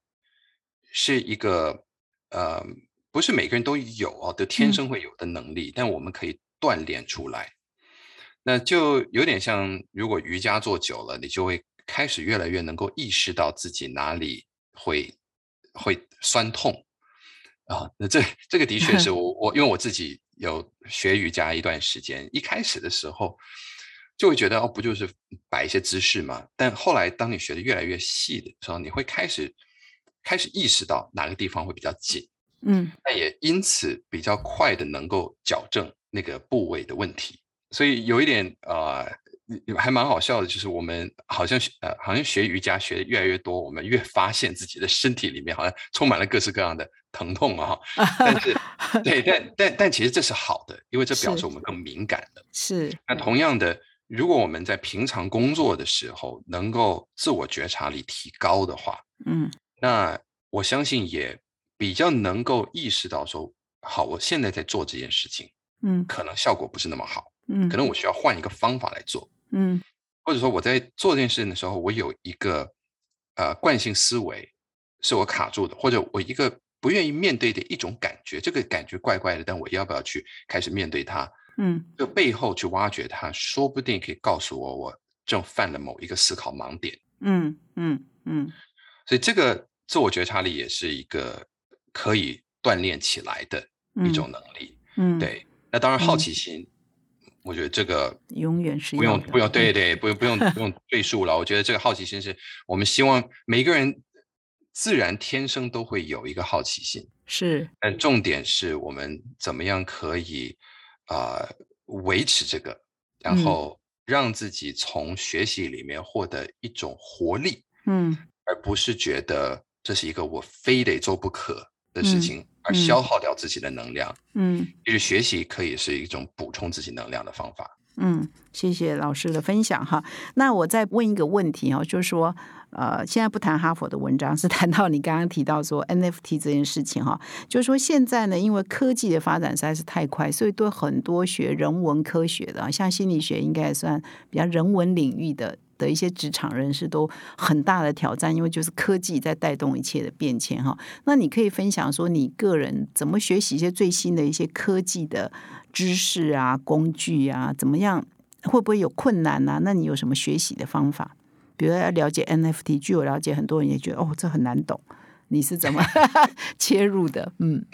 是一个呃，不是每个人都有哦，都天嗯生会有的能力，但我们可以锻炼出来。那就有点像，如果瑜伽做久了，你就会开始越来越能够意识到自己哪里会会酸痛啊。那这这个的确是 我我因为我自己有学瑜伽一段时间，一开始的时候就会觉得哦，不就是摆一些姿势嘛？但后来当你学的越来越细的时候，你会开始开始意识到哪个地方会比较紧，嗯那也因此比较快的能够矫正那个部位的问题。所以有一点呃，还蛮好笑的，就是我们好像学呃好像学瑜伽学的越来越多，我们越发现自己的身体里面好像充满了各式各样的疼痛啊。但是对，但但但其实这是好的，因为这表示我们更敏感了。是那同样的，如果我们在平常工作的时候能够自我觉察力提高的话，嗯那我相信也比较能够意识到说，好，我现在在做这件事情，嗯。可能效果不是那么好，嗯。可能我需要换一个方法来做，嗯。或者说我在做这件事情的时候，我有一个呃惯性思维是我卡住的，或者我一个不愿意面对的一种感觉，这个感觉怪怪的，但我要不要去开始面对它？嗯。这背后去挖掘它，说不定可以告诉我我正犯了某一个思考盲点。嗯嗯嗯。所以这个自我觉察力也是一个可以锻炼起来的一种能力。嗯，对，那当然好嗯奇心，我觉得这个永远是不用不用，对嗯对，不用不用不用赘述了。我觉得这个好奇心是我们希望每个人自然天生都会有一个好奇心，是但重点是我们怎么样可以啊、呃维持这个，然嗯后让自己从学习里面获得一种活力，嗯而不是觉得这是一个我非得做不可的事嗯情，而嗯消耗掉自己的能量。嗯就是学习可以是一种补充自己能量的方法。嗯，谢谢老师的分享哈。那我再问一个问题哈，就是说，呃，现在不谈哈佛的文章，是谈到你刚刚提到说 NFT 这件事情哈，就是说现在呢，因为科技的发展实在是太快，所以对很多学人文科学的，像心理学应该也算比较人文领域的。的一些职场人士都很大的挑战，因为就是科技在带动一切的变迁哈。那你可以分享说，你个人怎么学习一些最新的一些科技的知识啊、工具啊，怎么样？会不会有困难啊？那你有什么学习的方法？比如要了解 NFT，据我了解，很多人也觉得哦，这很难懂。你是怎么 切入的？嗯，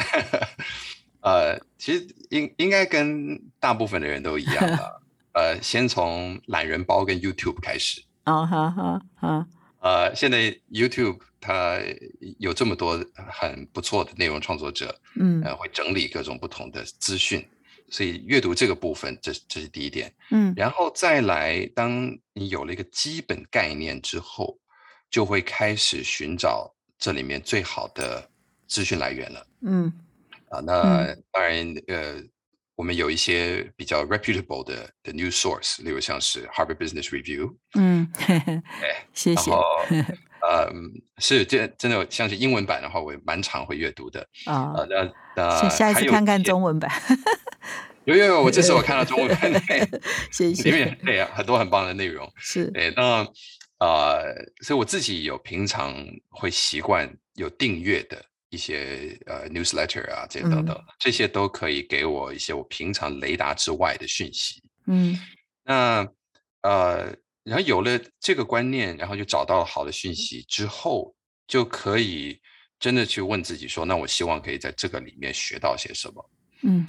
呃，其实应应该跟大部分的人都一样的，呃，先从懒人包跟 YouTube 开始。哦，好好好。呃，现在 YouTube 它有这么多很不错的内容创作者，嗯，呃，会整理各种不同的资讯，所以阅读这个部分，这这是第一点。嗯，然后再来，当你有了一个基本概念之后，就会开始寻找这里面最好的资讯来源了。嗯，啊，那当然，呃，我们有一些比较 reputable 的的 news source，例如像是 Harvard Business Review。嗯，哎，谢谢。呃，是这真的像是英文版的话，我也蛮常会阅读的。啊，那那下一次看看中文版。有有有，我这次我看到中文版，谢谢。里面对啊，很多很棒的内容。是，对，那呃，所以我自己有平常会习惯有订阅的一些呃 newsletter 啊，这些等等，这些都可以给我一些我平常雷达之外的讯息。嗯，那呃，然后有了这个观念，然后就找到了好的讯息之后，就可以真的去问自己说，那我希望可以在这个里面学到些什么？嗯。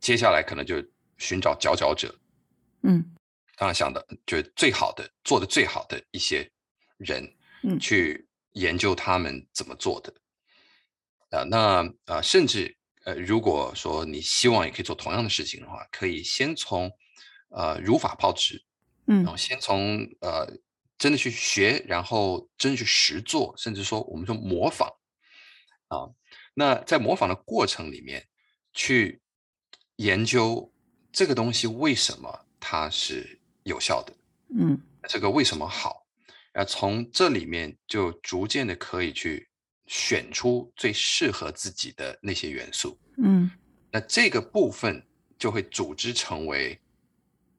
接下来可能就寻找佼佼者，嗯，当然想的就是最好的、做的最好的一些人，嗯，去研究他们怎么做的，啊，那啊，甚至呃，如果说你希望也可以做同样的事情的话，可以先从呃如法炮制，嗯，然后先从呃真的去学，然后真的去实做，甚至说我们说模仿，啊，那在模仿的过程里面去。研究这个东西为什么它是有效的，嗯，这个为什么好，然后从这里面就逐渐的可以去选出最适合自己的那些元素，嗯，那这个部分就会组织成为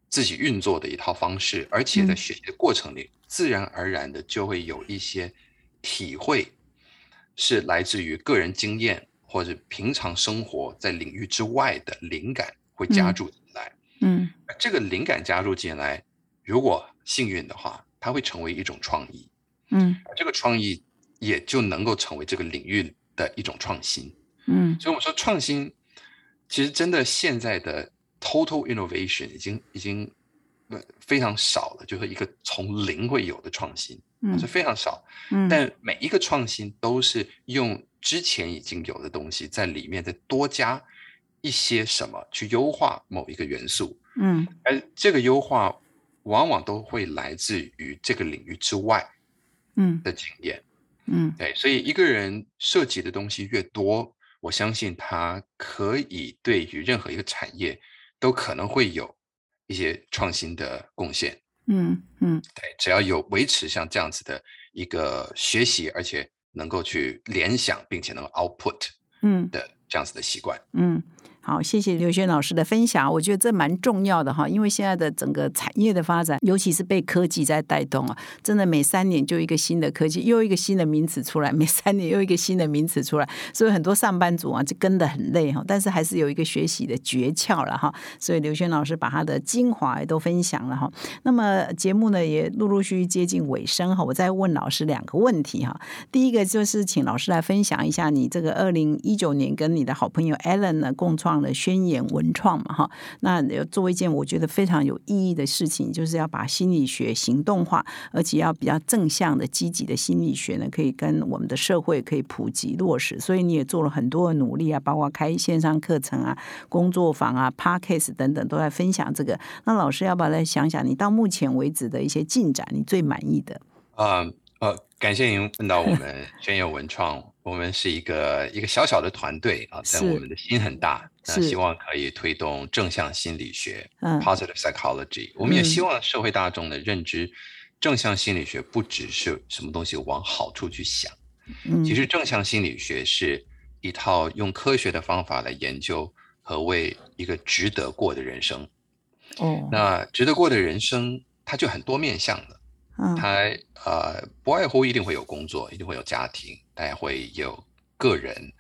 自己运作的一套方式，而且在学习的过程里，自然而然的就会有一些体会，是来自于个人经验。或者平常生活在领域之外的灵感会加入进来，嗯，这个灵感加入进来，如果幸运的话，它会成为一种创意，嗯，这个创意也就能够成为这个领域的一种创新，嗯，所以我们说创新，其实真的现在的 total innovation 已经已经非常少了，就是一个从零会有的创新，嗯，是非常少，嗯，但每一个创新都是用。之前已经有的东西，在里面再多加一些什么，去优化某一个元素。嗯，而这个优化往往都会来自于这个领域之外，嗯的经验。嗯，对，所以一个人涉及的东西越多，我相信他可以对于任何一个产业都可能会有一些创新的贡献。嗯嗯，对，只要有维持像这样子的一个学习，而且。能够去联想，并且能够 output，嗯的这样子的习惯，嗯。好，谢谢刘轩老师的分享。我觉得这蛮重要的哈，因为现在的整个产业的发展，尤其是被科技在带动啊，真的每三年就一个新的科技，又一个新的名词出来，每三年又一个新的名词出来，所以很多上班族啊就跟得很累哈。但是还是有一个学习的诀窍了哈。所以刘轩老师把他的精华也都分享了哈。那么节目呢也陆陆续续接近尾声哈，我再问老师两个问题哈。第一个就是请老师来分享一下你这个二零一九年跟你的好朋友 Allen 呢共创。的宣言文创嘛，哈，那做一件我觉得非常有意义的事情，就是要把心理学行动化，而且要比较正向的、积极的心理学呢，可以跟我们的社会可以普及落实。所以你也做了很多的努力啊，包括开线上课程啊、工作坊啊、Podcast 等等，都在分享这个。那老师要不要来想想，你到目前为止的一些进展，你最满意的？感谢您问到我们宣友文创。我们是一个一个小小的团队啊，但我们的心很大，那希望可以推动正向心理学 （positive psychology）。我们也希望社会大众的认知，正向心理学不只是什么东西往好处去想，其实正向心理学是一套用科学的方法来研究和为一个值得过的人生。哦，那值得过的人生，它就很多面向的。他呃不外乎一定会有工作，一定会有家庭，他也会有个人，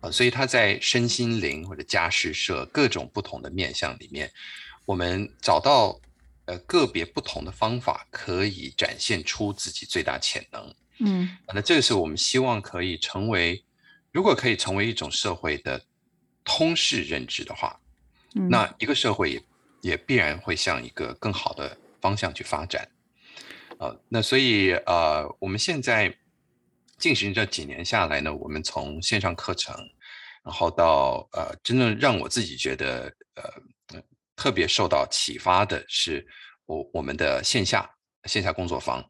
啊，所以他在身心灵或者家事社各种不同的面向里面，我们找到呃个别不同的方法，可以展现出自己最大潜能。嗯那这个是我们希望可以成为，如果可以成为一种社会的通识认知的话，嗯，那一个社会也也必然会向一个更好的方向去发展。呃，那所以呃，我们现在进行这几年下来呢，我们从线上课程，然后到呃，真正让我自己觉得呃特别受到启发的是我我们的线下线下工作坊。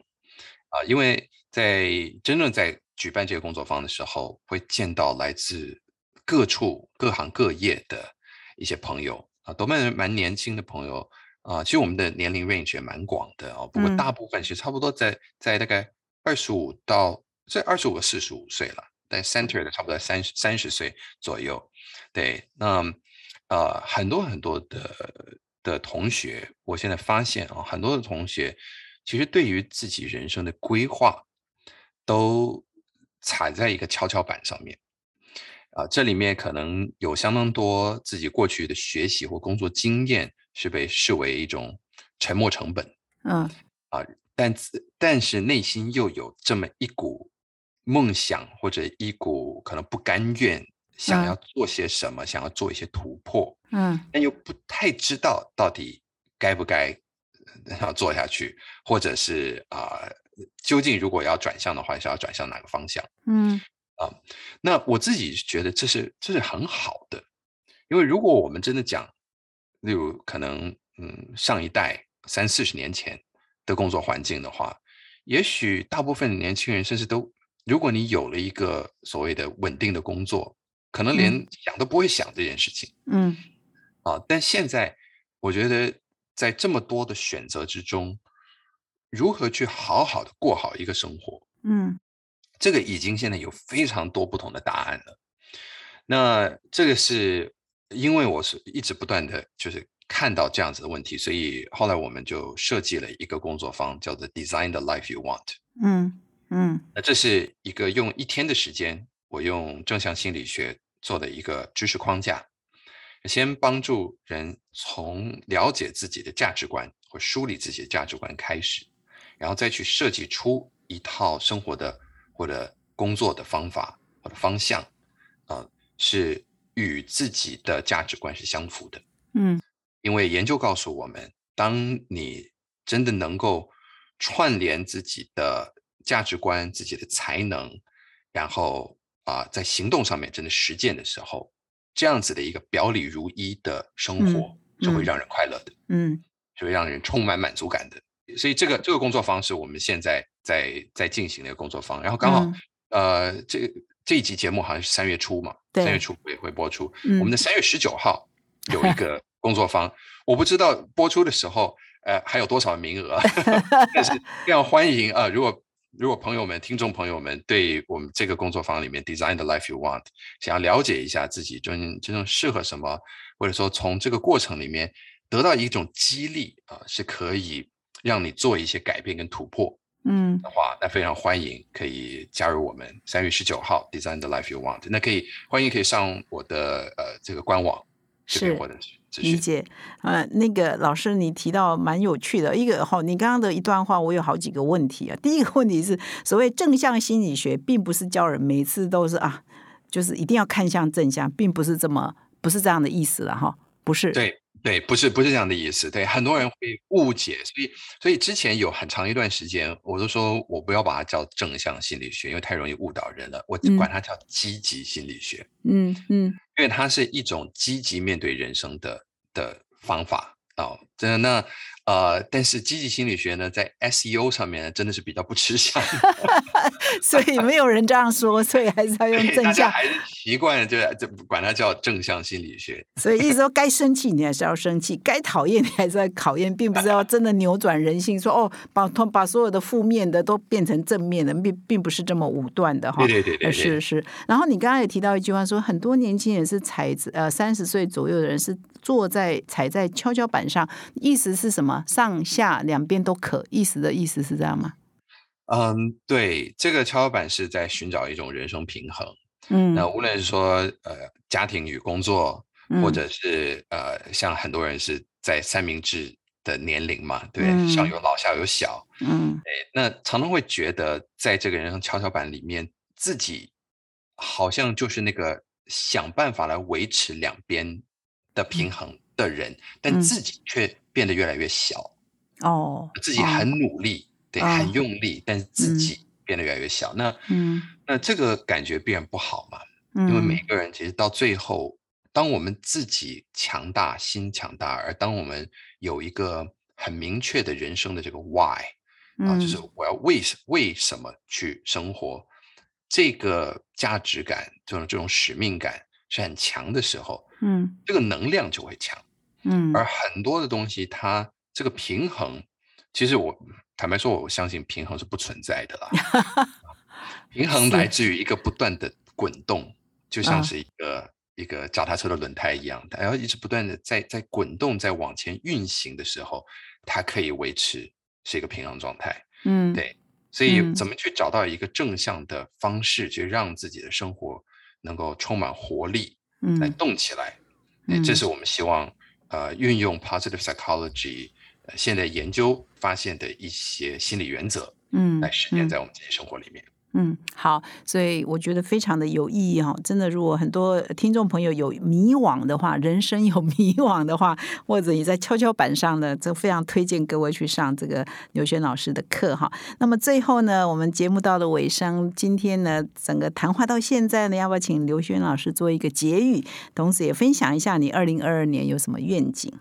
啊、因为在真正在举办这个工作坊的时候，会见到来自各处各行各业的一些朋友啊，都蛮蛮年轻的朋友啊。其实我们的年龄 range 也蛮广的哦，不过嗯大部分其实差不多在在大概二十五到这二十五到四十五岁了，但 center 的差不多三十三十岁左右。对，那呃很多很多的的同学，我现在发现啊，很多的同学其实对于自己人生的规划都踩在一个跷跷板上面。啊，这里面可能有相当多自己过去的学习或工作经验是被视为一种沉没成本，嗯。啊但自但是内心又有这么一股梦想或者一股可能不甘愿，想嗯。要做些什么，想要做一些突破，嗯。但又不太知道到底该不该呃要做下去，或者是啊、究竟如果要转向的话，是要转向哪个方向？嗯。啊那我自己觉得这是这是很好的，因为如果我们真的讲，例如可能嗯上一代三四十年前的工作环境的话，也许大部分年轻人甚至都，如果你有了一个所谓的稳定的工作，可能连想都不会想这件事情。嗯啊，但现在我觉得在这么多的选择之中，如何去好好的过好一个生活，嗯这个已经现在有非常多不同的答案了。那这个是因为我是一直不断的就是看到这样子的问题，所以后来我们就设计了一个工作坊，叫做 Design the Life You Want。嗯嗯。那这是一个用一天的时间，我用正向心理学做的一个知识框架，先帮助人从了解自己的价值观或梳理自己的价值观开始，然后再去设计出一套生活的或者工作的方法或者方向，啊、是与自己的价值观是相符的。嗯因为研究告诉我们，当你真的能够串联自己的价值观、自己的才能，然后啊、在行动上面真的实践的时候，这样子的一个表里如一的生活是会嗯让人快乐的，嗯是会让人充满满足感的。所以这个这个工作方式我们现在在在进行的一个工作方，然后刚好、嗯呃，这这一集节目好像是三月初嘛，对三月初会会播出。嗯我们的三月十九号 有一个工作坊，我不知道播出的时候，呃，还有多少名额，但是非常欢迎啊、呃如果如果朋友们、听众朋友们对我们这个工作坊里面 Design the Life You Want 想要了解一下自己真真正适合什么，或者说从这个过程里面得到一种激励啊、是可以让你做一些改变跟突破。嗯的话，那非常欢迎可以加入我们三月十九号 Design the Life You Want。那可以欢迎可以上我的呃这个官网是或者是。理解，呃，那个老师你提到蛮有趣的一个哈，你刚刚的一段话，我有好几个问题啊。第一个问题是，所谓正向心理学，并不是教人每次都是啊，就是一定要看向正向，并不是这么不是这样的意思了哈，不是。对对，不是不是这样的意思。对，很多人会误解，所以所以之前有很长一段时间，我都说我不要把它叫正向心理学，因为太容易误导人了。我嗯管它叫积极心理学。嗯嗯因为它是一种积极面对人生的的方法哦。真的，那呃，但是积极心理学呢，在 SEO 上面呢，真的是比较不吃香，所以没有人这样说，所以还是要用正向。习惯就就管它叫正向心理学。所以意思说，该生气你还是要生气，该讨厌你还是要讨厌，并不是要真的扭转人性，说哦，把把所有的负面的都变成正面的，并并不是这么武断的哈。对对对对呃对，是是。然后你刚刚也提到一句话说，很多年轻人是才子呃三十岁左右的人是坐在踩在跷跷板上，意思是什么？上下两边都可，意思的意思是这样吗？嗯，对，这个跷跷板是在寻找一种人生平衡。嗯，那无论是说呃家庭与工作，嗯或者是呃像很多人是在三明治的年龄嘛，对不对，嗯上有老下有小，嗯哎，那常常会觉得，在这个人生跷跷板里面，自己好像就是那个想办法来维持两边的平衡的人，但嗯。自己却变得越来越小。哦，哦自己很努力，对，哦很用力，但是自嗯。己变得越来越小。那嗯。那这个感觉必然不好嘛，嗯，因为每个人其实到最后，当我们自己强大、心强大，而当我们有一个很明确的人生的这个 why 啊，就是嗯。我要为什为什么去生活，这个价值感、这种这种使命感是很强的时候，嗯这个能量就会强。嗯而很多的东西，它这个平衡，其实我坦白说，我相信平衡是不存在的啦。平衡来自于一个不断的滚动，就像啊是一个、一个脚踏车的轮胎一样，它要一直不断的在在滚动，在往前运行的时候，它可以维持是一个平衡状态。嗯对所以嗯怎么去找到一个正向的方式，去让自己的生活能够充满活力，来嗯动起来？嗯，这嗯是我们希望呃运用 positive psychology 呃现在研究发现的一些心理原则嗯来实践嗯在我们自己生活里面。嗯，好，所以我觉得非常的有意义哈。真的，如果很多听众朋友有迷惘的话，人生有 迷惘的话，或者你在跷跷板上呢，就非常推荐各位去上这个刘轩老师的课哈。那么最后呢，我们节目到了尾声，今天呢，整个谈话到现在呢，要不要请刘轩老师做一个结语，同时也分享一下你二零二二年有什么愿景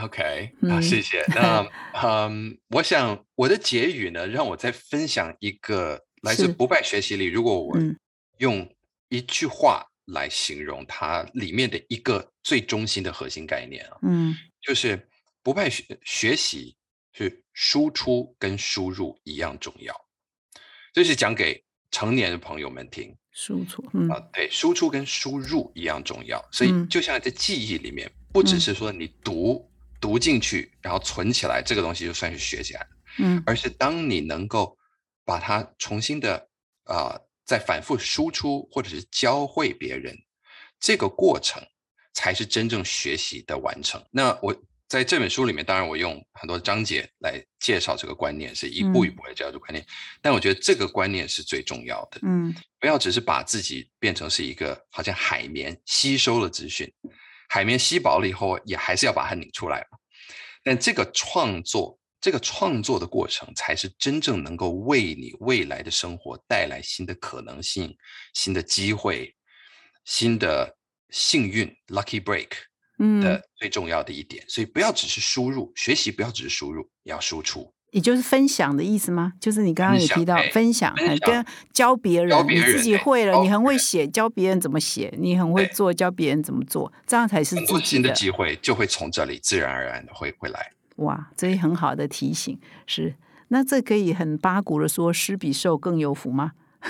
？OK，啊，嗯谢谢。那嗯，我想我的结语呢，让我再分享一个来自不败学习里，如果我嗯。用一句话来形容它里面的一个最中心的核心概念啊，嗯。就是不败学学习是输出跟输入一样重要，这是讲给成年的朋友们听。输出，嗯啊。对，输出跟输入一样重要，所以嗯。就像在记忆里面，不只嗯。是说你读读进去，然后存起来，这个东西就算是学起来了，嗯。而是当你能够把它重新的啊、呃再反复输出或者是教会别人，这个过程才是真正学习的完成。那我在这本书里面，当然我用很多章节来介绍这个观念，是一步一步来介绍这个观念。但我觉得这个观念是最重要的，嗯不要只是把自己变成是一个好像海绵吸收了资讯，海绵吸饱了以后，也还是要把它拧出来嘛。但这个创作，这个创作的过程，才是真正能够为你未来的生活带来新的可能性、新的机会、新的幸运 （lucky break） 嗯，的最重要的一点。所以不要只是输入，学习不要只是输入，也要输出。也就是分享的意思吗？就是你刚刚也提到哎分享，分享哎跟教别人，你自己会了，教你很会写，教别人怎么写，你很会对做，教别人怎么做，这样才是自己的。新的机会就会从这里自然而然的会会来。哇，这也很好的提醒。是，那这可以很八股的说，施比受更有福吗？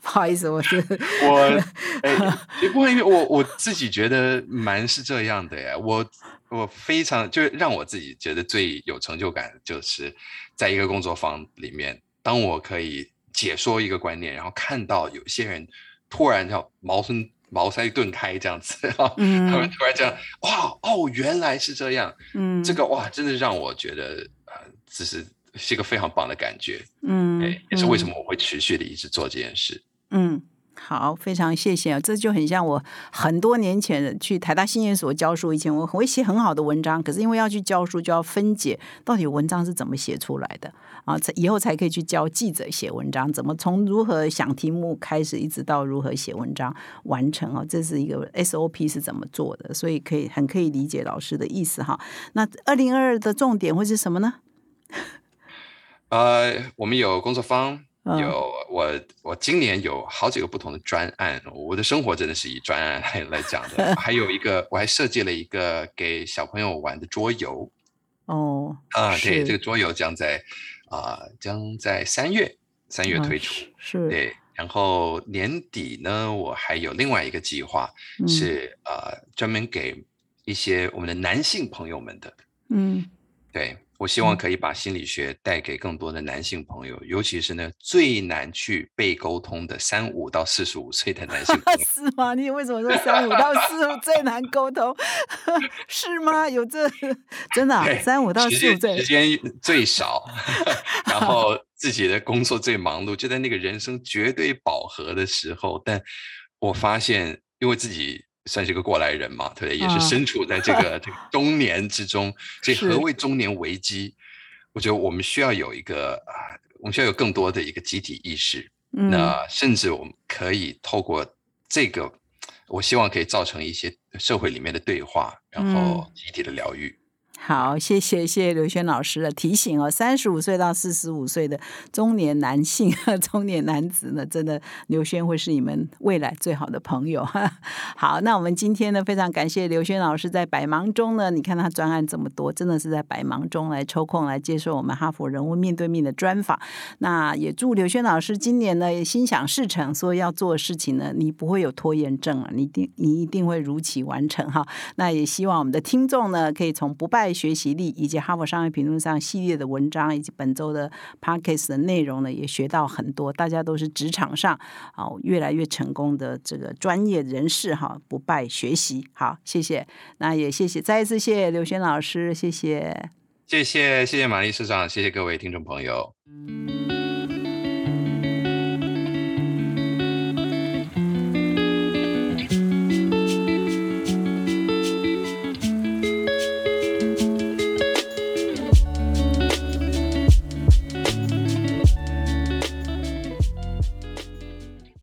不好意思，我是我哎，也不会，因为我我自己觉得蛮是这样的呀。我我非常就是让我自己觉得最有成就感，就是在一个工作坊里面，当我可以解说一个观念，然后看到有些人突然叫茅村茅塞顿开这样子，然后他们嗯突然这样，哇哦，原来是这样，嗯，这个哇，真的让我觉得呃，这是是一个非常棒的感觉，嗯，对，也是为什嗯么我会持续的一直做这件事。嗯，好，非常谢谢啊！这就很像我很多年前去台大新研所教书，以前我会写很好的文章，可是因为要去教书，就要分解到底文章是怎么写出来的啊，以后才可以去教记者写文章，怎么从如何想题目开始，一直到如何写文章完成哦，这是一个 SOP 是怎么做的，所以可以很可以理解老师的意思哈。那二零二二的重点会是什么呢？呃，我们有工作坊，嗯有我我今年有好几个不同的专案，我的生活真的是以专案来 来讲的。还有一个，我还设计了一个给小朋友玩的桌游哦，啊，对，这个桌游将在啊、将在三月三月啊推出，是，对。然后年底呢，我还有另外一个计划嗯。是呃专门给一些我们的男性朋友们的，嗯。对我希望可以把心理学带给更多的男性朋友，尤其是呢最难去被沟通的三五到四十五岁的男性朋友。是吗？你为什么说三五到四五最难沟通？是吗？有这真的啊、三五到四五岁时间最少，然后自己的工作最忙碌，就在那个人生绝对饱和的时候。但我发现，因为自己算是个过来人嘛，对不对？也是嗯身处在这个 这个中年之中，所以何谓中年危机？我觉得我们需要有一个啊，我们需要有更多的一个集体意识。嗯，那甚至我们可以透过这个，我希望可以造成一些社会里面的对话，然嗯后集体的疗愈。好，谢谢谢谢刘轩老师的提醒哦。三十五岁到四十五岁的中年男性、中年男子呢，真的刘轩会是你们未来最好的朋友。好，那我们今天呢，非常感谢刘轩老师在百忙中呢，你看他专案这么多，真的是在百忙中来抽空来接受我们哈佛人物面对面的专访。那也祝刘轩老师今年呢心想事成，所以要做的事情呢，你不会有拖延症啊，你定你一定会如期完成哈。那也希望我们的听众呢，可以从不败学习力以及哈佛商业评论上系列的文章，以及本周的 podcast 的内容呢，也学到很多。大家都是职场上越来越成功的这个专业人士哈，不败学习。好，谢谢。那也谢谢，再一次谢谢刘轩老师，谢谢。谢谢谢谢玛丽市长，谢谢各位听众朋友。